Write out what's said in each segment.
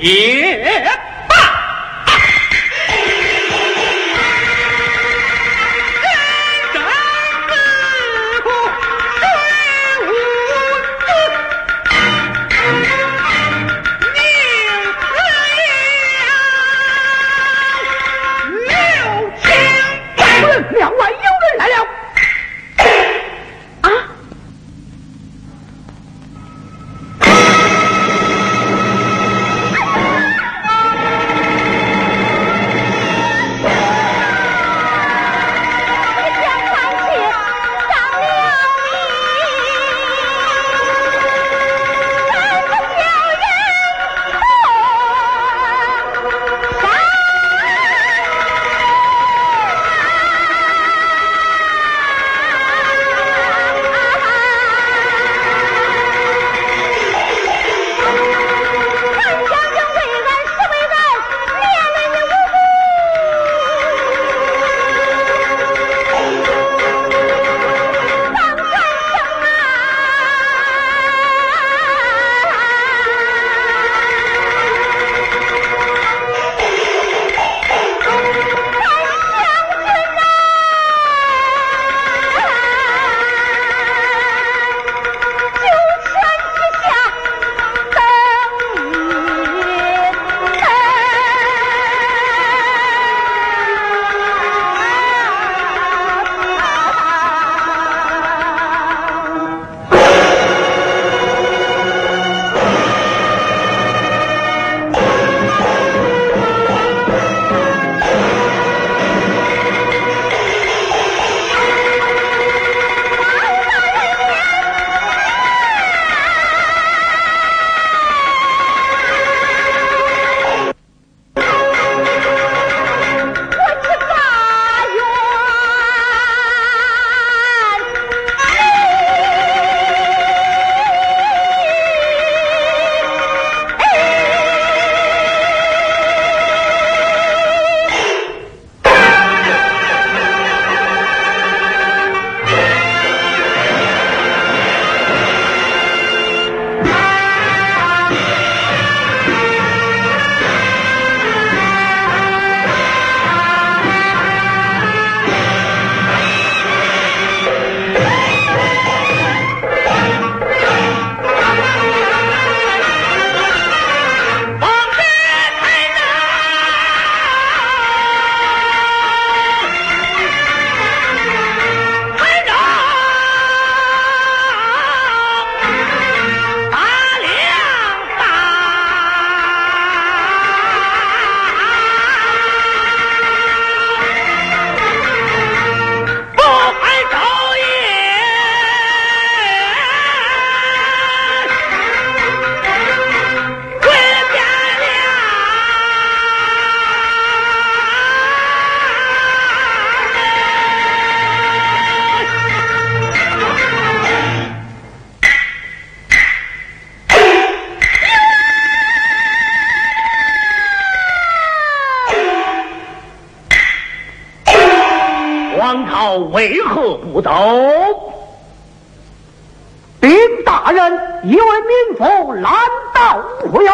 E 为何不走？禀大人，一位民妇拦道无冤。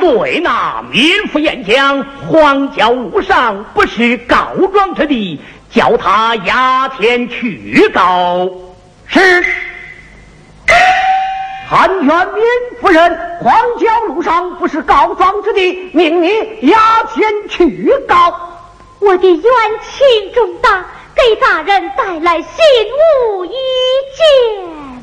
对那民妇言讲，荒郊路上不是告状之地，叫他押前去告。是。韩元民夫人，荒郊路上不是告状之地，命你押前去告。我的冤情重大，给大人带来心无意见。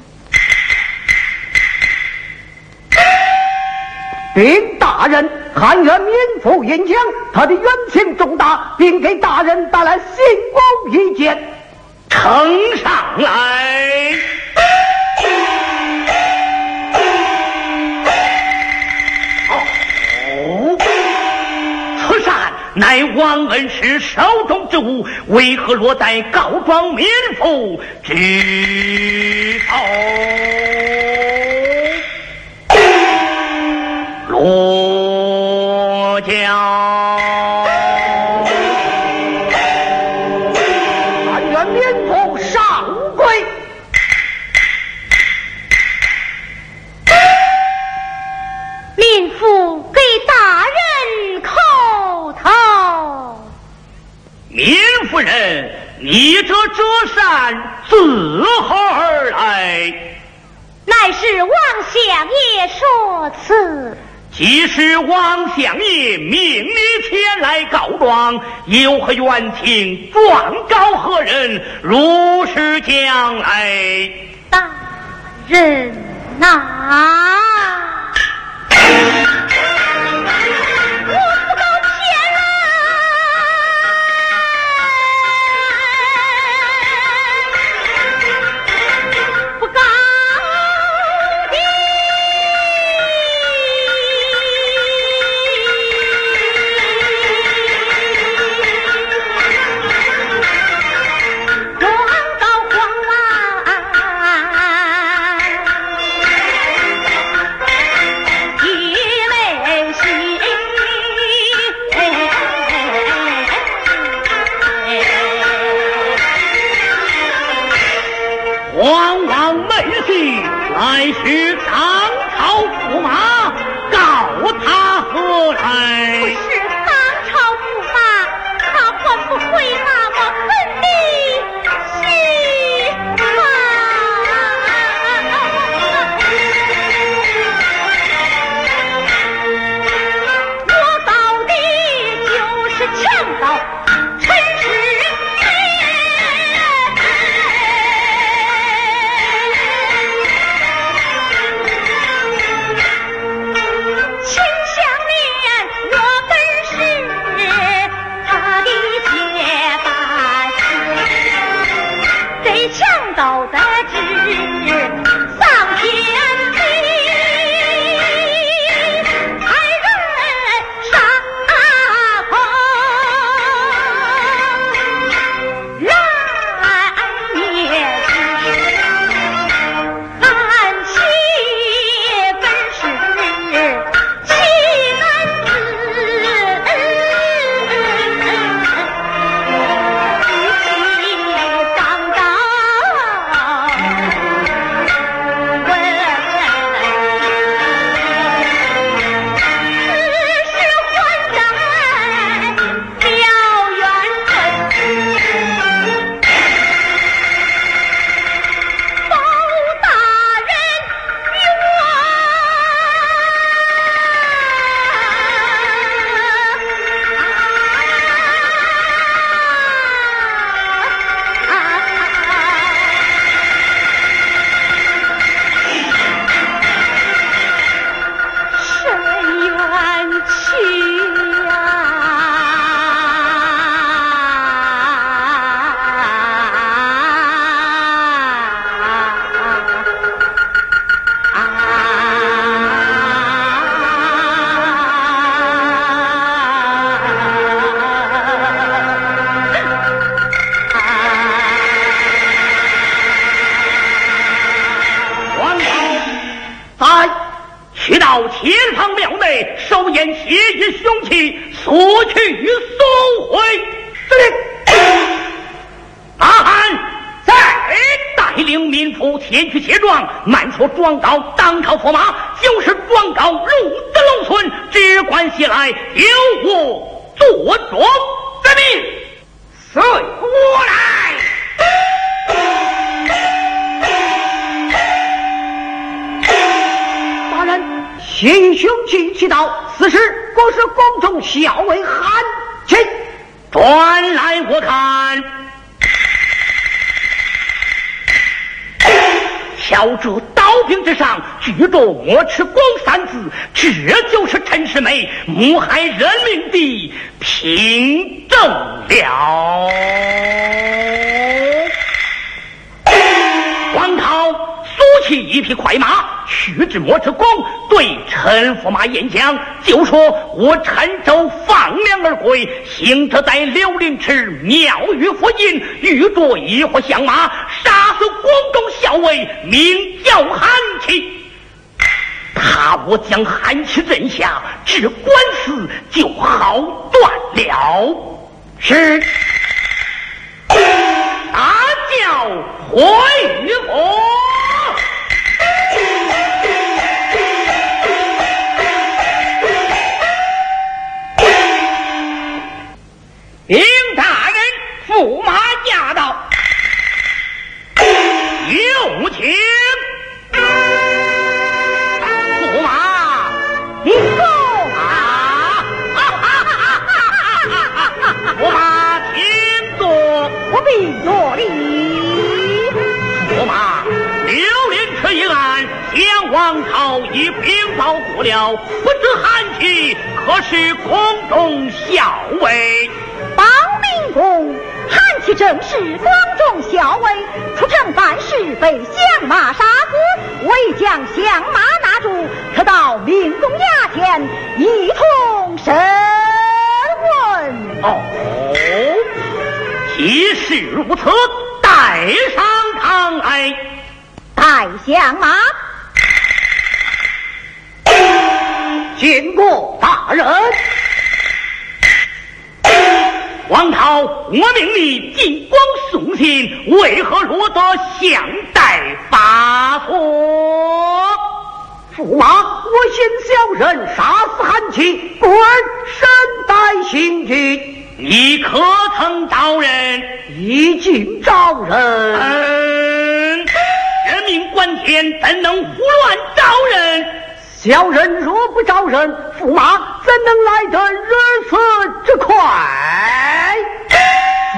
禀大人，汉元民妇演讲，他的冤情重大，并给大人带来心无意见。呈上来。乃王恩师手中之物，为何落在告状民妇之手？人，你这折扇自何而来？乃是王相爷说辞。既是王相爷命你前来告状，有何冤情？状告何人？如实讲来。大人呐。当朝驸马，就是状告路德龙村，只管袭来，由我做主。遵命，随我来。大人，行凶器气道，此时我是宫中校尉韩琦，转来我看。小主柄之上，举着“莫吃光”三字，这就是陈世美谋害人民的凭证了。王涛苏起一匹快马。去至莫之宫，对陈驸马演讲，就说我陈州放粮而归，行者在柳林池庙宇附近遇着一伙响马，杀死广东校尉，名叫韩琦。他我将韩琦镇下，这官司就好断了。是，大叫回府。禀大人，驸马驾到，有请。驸马，你坐啊！驸马，请坐。我必作礼。驸马，刘林池一案，将王朝已禀报过了，不知韩琦可是空中校尉？正是光中校尉，出城办事被响马杀死，未将响马拿住，可到明公衙前一通审问。哦，即是如此，带上堂来。带响马，见过大人。王涛，我命你进光送信，为何落得相待发错？驸马，我嫌小人杀死韩琦，故而身带刑具。你可曾招人？已经招人。嗯，人命关天，怎能胡乱招人？小人若不招人，驸马怎能来得如此之快？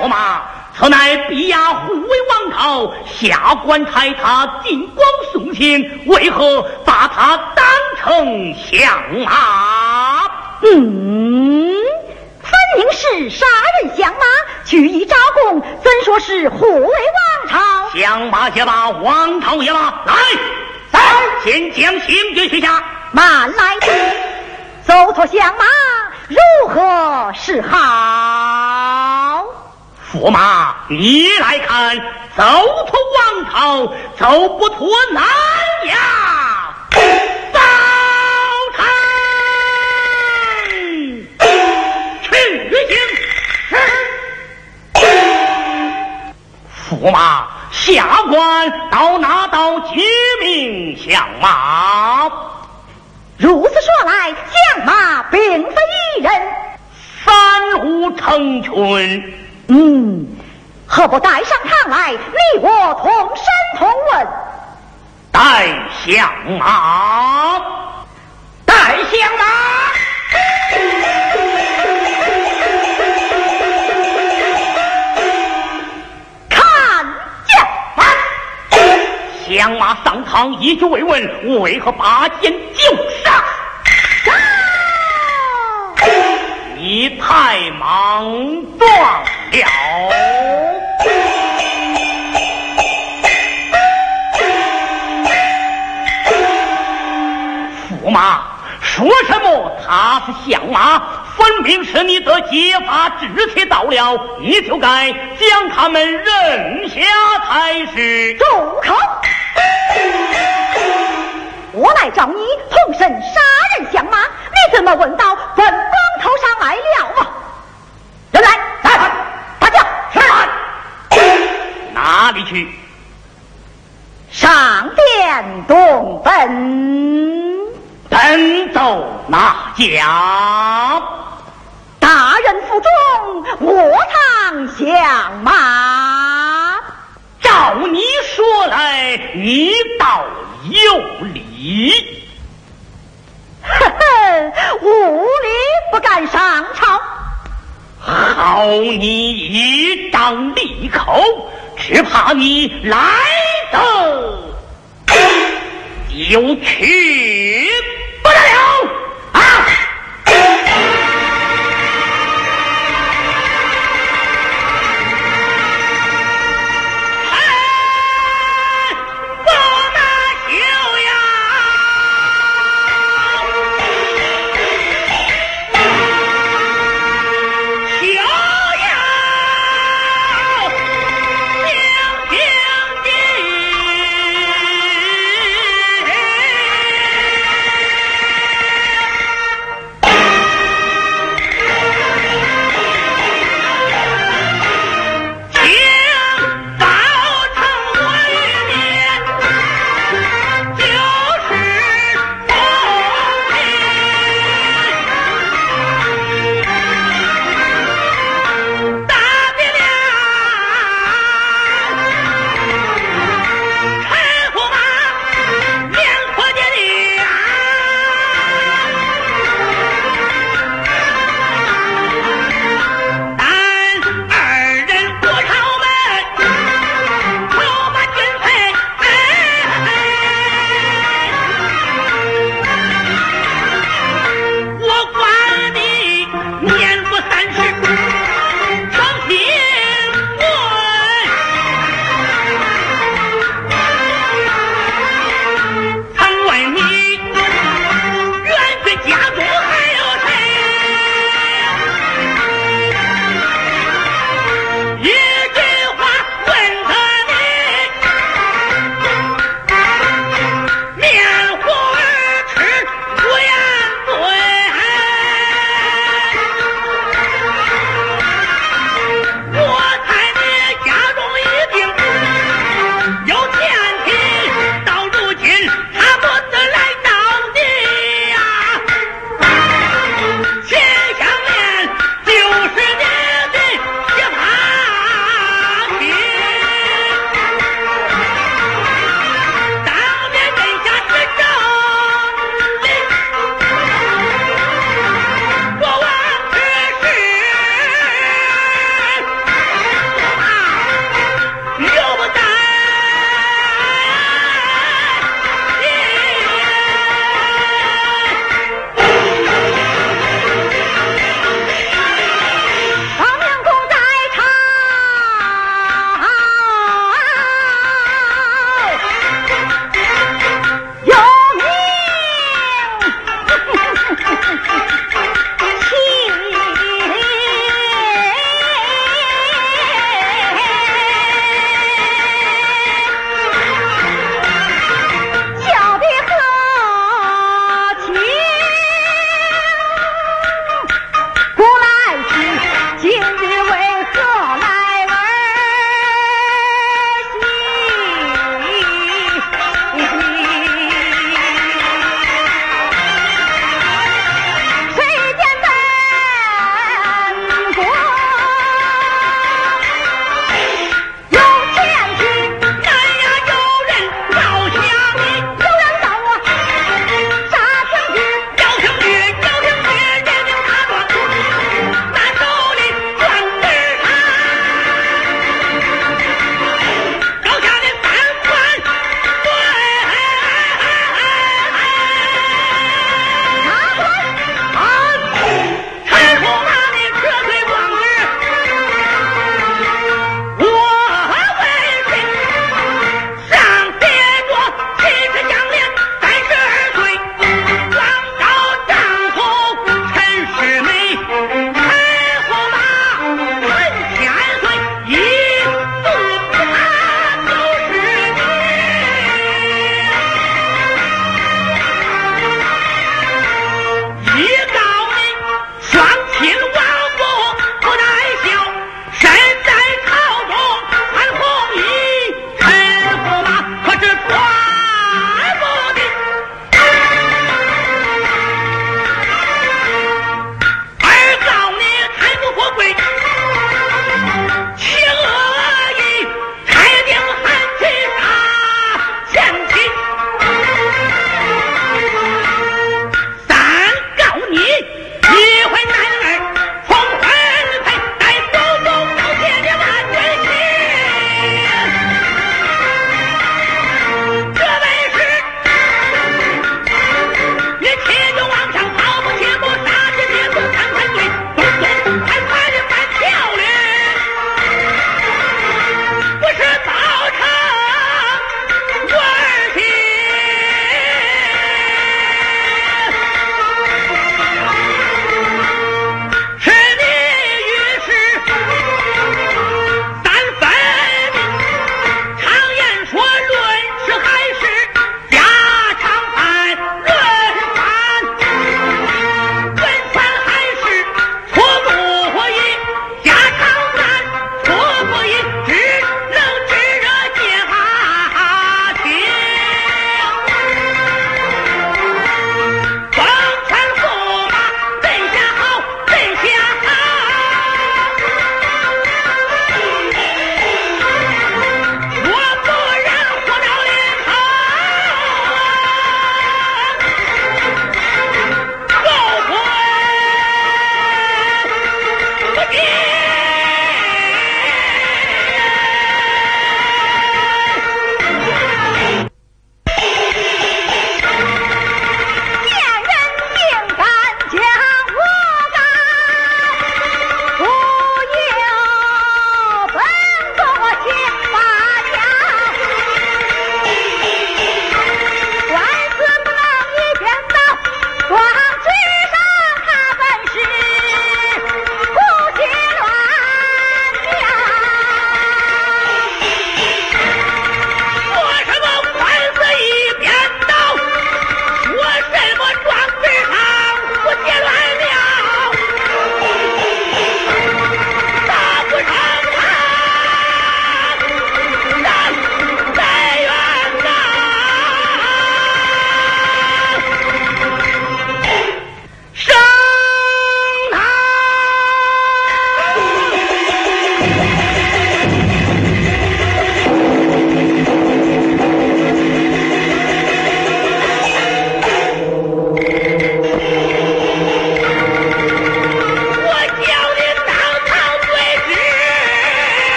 驸马，此乃逼压护卫王朝，下官差他进宫送信，为何把他当成相马？嗯，分明是杀人相马，去意招供，怎说是护卫王朝？相马也罢，王朝也罢，来。来，先将行军取下。慢来，走脱相马，如何是好？驸马，你来看，走脱王朝，走不脱难呀！早晨，去行。驸马。下官到拿到几名相马？如此说来，相马并非一人，三五成群。嗯，何不带上他来，你我同审同问？带相马，带相马。响马上堂，一句未问，为何拔剑就杀？你太莽撞了！驸马说什么？他是相马，分明是你的结发之期到了，你就该将他们认下才是。住口！我来找你同身杀人相马，你怎么问到本光头上来了吗？人来，来，大将，是哪里去？上殿动本，本奏哪家？大人府中我堂相马，照你说来，你倒有理。呵呵，无礼不敢上朝。好你一张利口，只怕你来得就去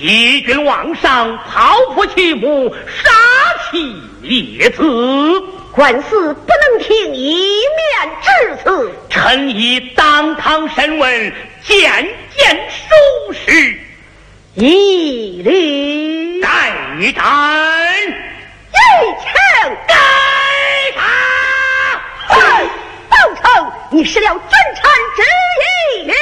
欺君罔上，剖腹其母，杀其列子。官司不能听一面之词，臣已当堂审问，件件属实。一律待斩，一枪盖他。报仇，你失了君臣之义了。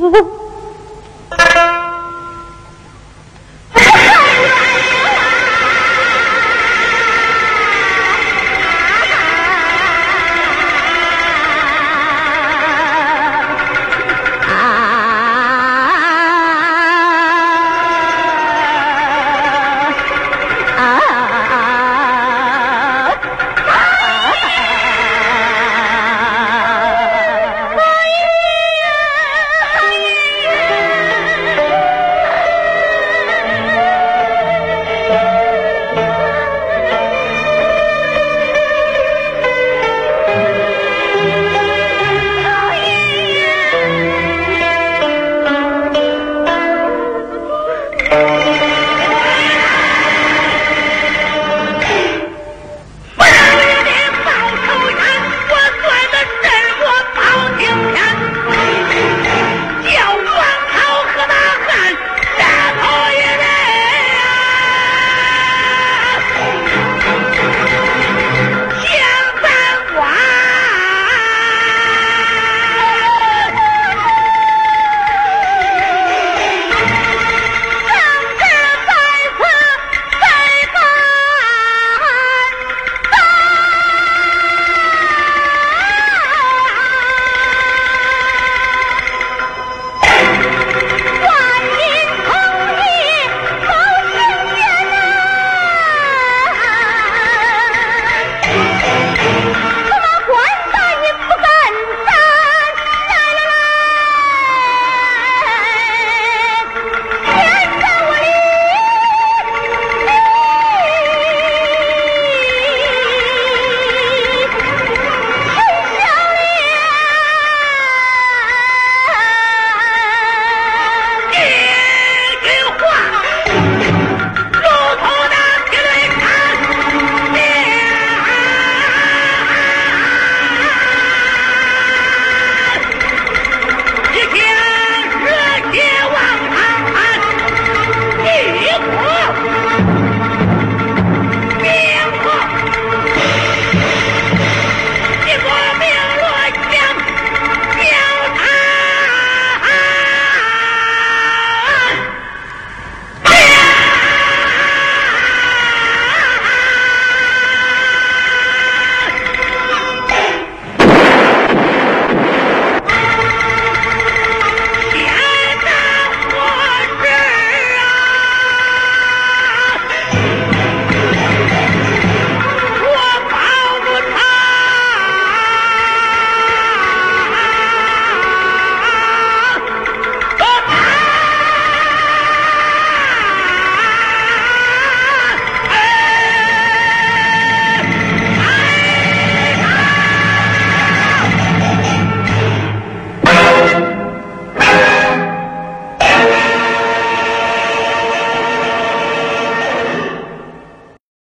Oh,